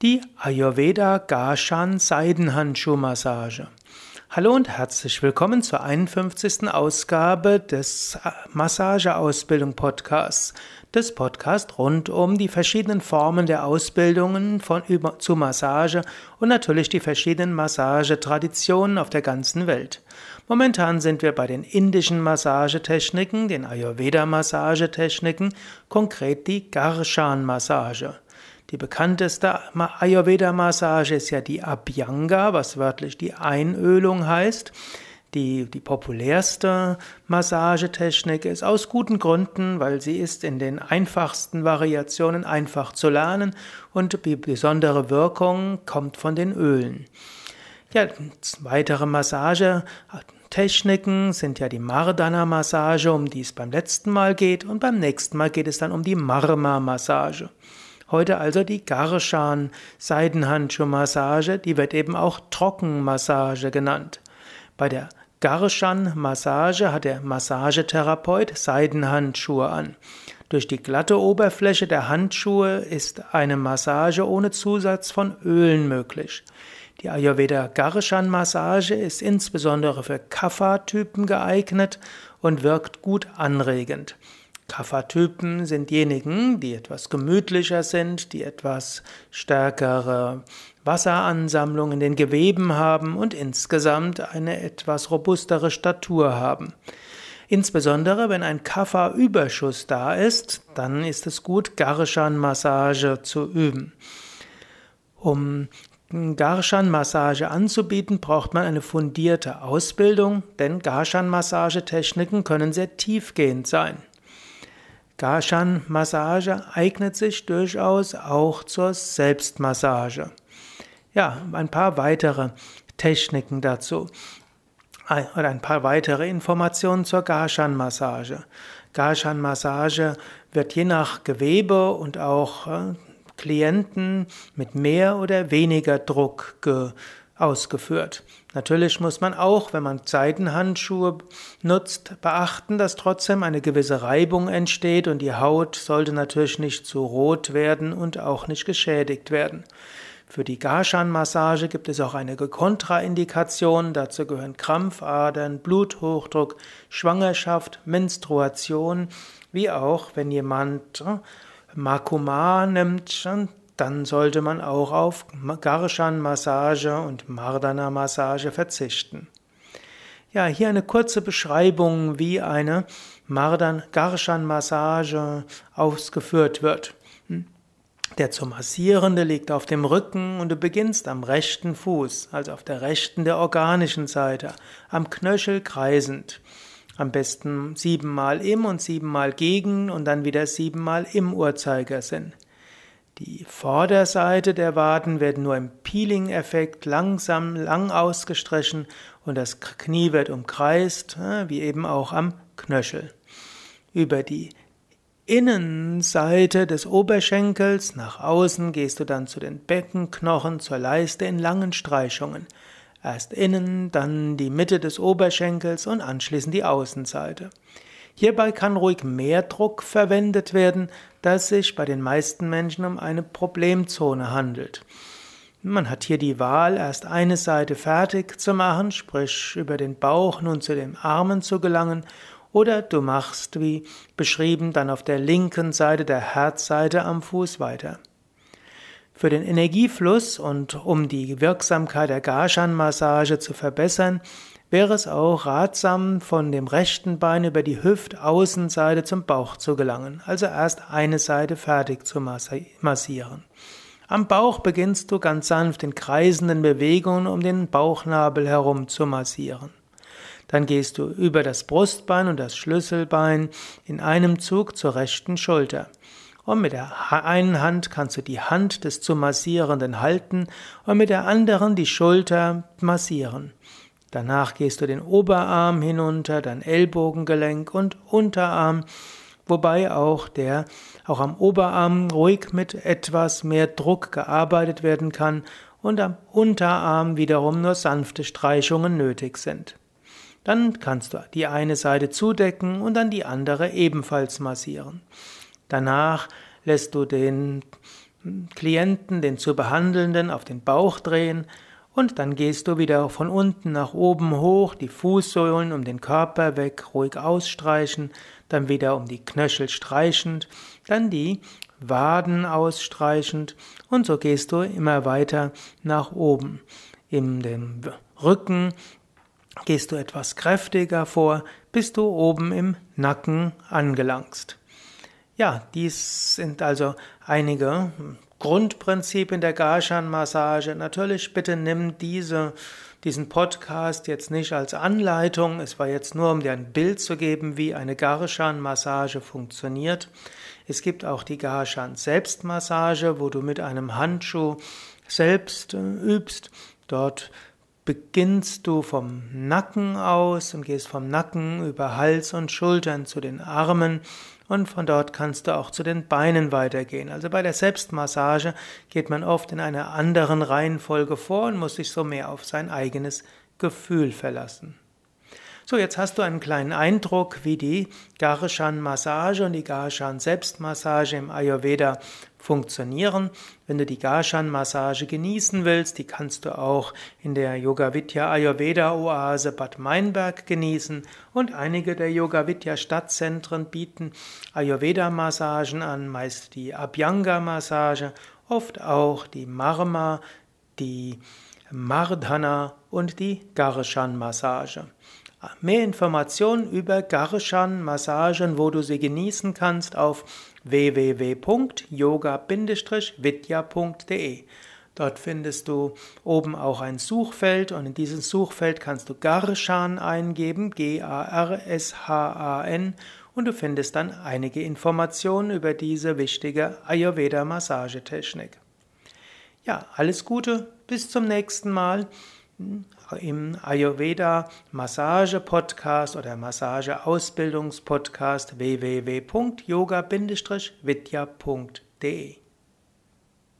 die Ayurveda Garshan Seidenhandschuhmassage. Hallo und herzlich willkommen zur 51. Ausgabe des Massageausbildung Podcasts, des Podcasts rund um die verschiedenen Formen der Ausbildungen von zu Massage und natürlich die verschiedenen Massagetraditionen auf der ganzen Welt. Momentan sind wir bei den indischen Massagetechniken, den Ayurveda Massagetechniken, konkret die Garshan Massage. Die bekannteste Ayurveda-Massage ist ja die Abhyanga, was wörtlich die Einölung heißt. Die, die populärste Massagetechnik ist aus guten Gründen, weil sie ist in den einfachsten Variationen einfach zu lernen und die besondere Wirkung kommt von den Ölen. Ja, weitere Massagetechniken sind ja die Mardana-Massage, um die es beim letzten Mal geht, und beim nächsten Mal geht es dann um die Marma-Massage. Heute also die Garshan Seidenhandschuhmassage, die wird eben auch Trockenmassage genannt. Bei der Garshan Massage hat der Massagetherapeut Seidenhandschuhe an. Durch die glatte Oberfläche der Handschuhe ist eine Massage ohne Zusatz von Ölen möglich. Die Ayurveda Garshan Massage ist insbesondere für Kapha-Typen geeignet und wirkt gut anregend. Kapha-Typen sind diejenigen, die etwas gemütlicher sind, die etwas stärkere Wasseransammlung in den Geweben haben und insgesamt eine etwas robustere Statur haben. Insbesondere wenn ein Kapha-Überschuss da ist, dann ist es gut, Garshan-Massage zu üben. Um Garshan-Massage anzubieten, braucht man eine fundierte Ausbildung, denn Garshan-Massagetechniken können sehr tiefgehend sein. Garshan-Massage eignet sich durchaus auch zur Selbstmassage. Ja, ein paar weitere Techniken dazu. Oder ein paar weitere Informationen zur Garshan-Massage. Garshan-Massage wird je nach Gewebe und auch äh, Klienten mit mehr oder weniger Druck ausgeführt. Natürlich muss man auch, wenn man Seidenhandschuhe nutzt, beachten, dass trotzdem eine gewisse Reibung entsteht und die Haut sollte natürlich nicht zu rot werden und auch nicht geschädigt werden. Für die Garshan-Massage gibt es auch einige Kontraindikationen. Dazu gehören Krampfadern, Bluthochdruck, Schwangerschaft, Menstruation, wie auch wenn jemand äh, Makuma nimmt, dann sollte man auch auf Garshan-Massage und Mardana-Massage verzichten. Ja, hier eine kurze Beschreibung, wie eine Mardan-Garshan-Massage ausgeführt wird. Der zu Massierende liegt auf dem Rücken und du beginnst am rechten Fuß, also auf der rechten der organischen Seite, am Knöchel kreisend. Am besten siebenmal im und siebenmal gegen und dann wieder siebenmal im Uhrzeigersinn. Die Vorderseite der Waden wird nur im Peeling-Effekt langsam lang ausgestrichen und das Knie wird umkreist, äh, wie eben auch am Knöchel. Über die Innenseite des Oberschenkels nach außen gehst du dann zu den Beckenknochen, zur Leiste in langen Streichungen. Erst innen, dann die Mitte des Oberschenkels und anschließend die Außenseite. Hierbei kann ruhig mehr Druck verwendet werden, da es sich bei den meisten Menschen um eine Problemzone handelt. Man hat hier die Wahl, erst eine Seite fertig zu machen, sprich über den Bauch nun zu den Armen zu gelangen, oder du machst, wie beschrieben, dann auf der linken Seite der Herzseite am Fuß weiter. Für den Energiefluss und um die Wirksamkeit der Garshan-Massage zu verbessern, wäre es auch ratsam, von dem rechten Bein über die Hüftaußenseite zum Bauch zu gelangen, also erst eine Seite fertig zu massieren. Am Bauch beginnst du ganz sanft in kreisenden Bewegungen um den Bauchnabel herum zu massieren. Dann gehst du über das Brustbein und das Schlüsselbein in einem Zug zur rechten Schulter. Und mit der einen Hand kannst du die Hand des zu massierenden halten und mit der anderen die Schulter massieren. Danach gehst du den Oberarm hinunter, dein Ellbogengelenk und Unterarm, wobei auch der auch am Oberarm ruhig mit etwas mehr Druck gearbeitet werden kann und am Unterarm wiederum nur sanfte Streichungen nötig sind. Dann kannst du die eine Seite zudecken und dann die andere ebenfalls massieren. Danach lässt du den Klienten, den zu Behandelnden, auf den Bauch drehen und dann gehst du wieder von unten nach oben hoch, die Fußsohlen um den Körper weg, ruhig ausstreichen, dann wieder um die Knöchel streichend, dann die Waden ausstreichend und so gehst du immer weiter nach oben. In dem Rücken gehst du etwas kräftiger vor, bis du oben im Nacken angelangst. Ja, dies sind also einige Grundprinzipien der Garshan-Massage. Natürlich bitte nimm diese, diesen Podcast jetzt nicht als Anleitung. Es war jetzt nur, um dir ein Bild zu geben, wie eine Garshan-Massage funktioniert. Es gibt auch die Garshan-Selbstmassage, wo du mit einem Handschuh selbst äh, übst. Dort beginnst du vom Nacken aus und gehst vom Nacken über Hals und Schultern zu den Armen und von dort kannst du auch zu den Beinen weitergehen. Also bei der Selbstmassage geht man oft in einer anderen Reihenfolge vor und muss sich so mehr auf sein eigenes Gefühl verlassen. So, jetzt hast du einen kleinen Eindruck, wie die Garshan-Massage und die Garshan-Selbstmassage im Ayurveda funktionieren. Wenn du die Garshan-Massage genießen willst, die kannst du auch in der Yoga Vidya Ayurveda Oase Bad Meinberg genießen und einige der Yoga Vidya Stadtzentren bieten Ayurveda-Massagen an, meist die Abhyanga-Massage, oft auch die Marma, die Mardhana und die Garshan-Massage. Mehr Informationen über Garshan Massagen, wo du sie genießen kannst, auf www.yoga-vidya.de. Dort findest du oben auch ein Suchfeld und in diesem Suchfeld kannst du Garshan eingeben, G-A-R-S-H-A-N, und du findest dann einige Informationen über diese wichtige Ayurveda-Massagetechnik. Ja, alles Gute, bis zum nächsten Mal. Im Ayurveda Massage Podcast oder Massage Ausbildungspodcast www.yoga-vidya.de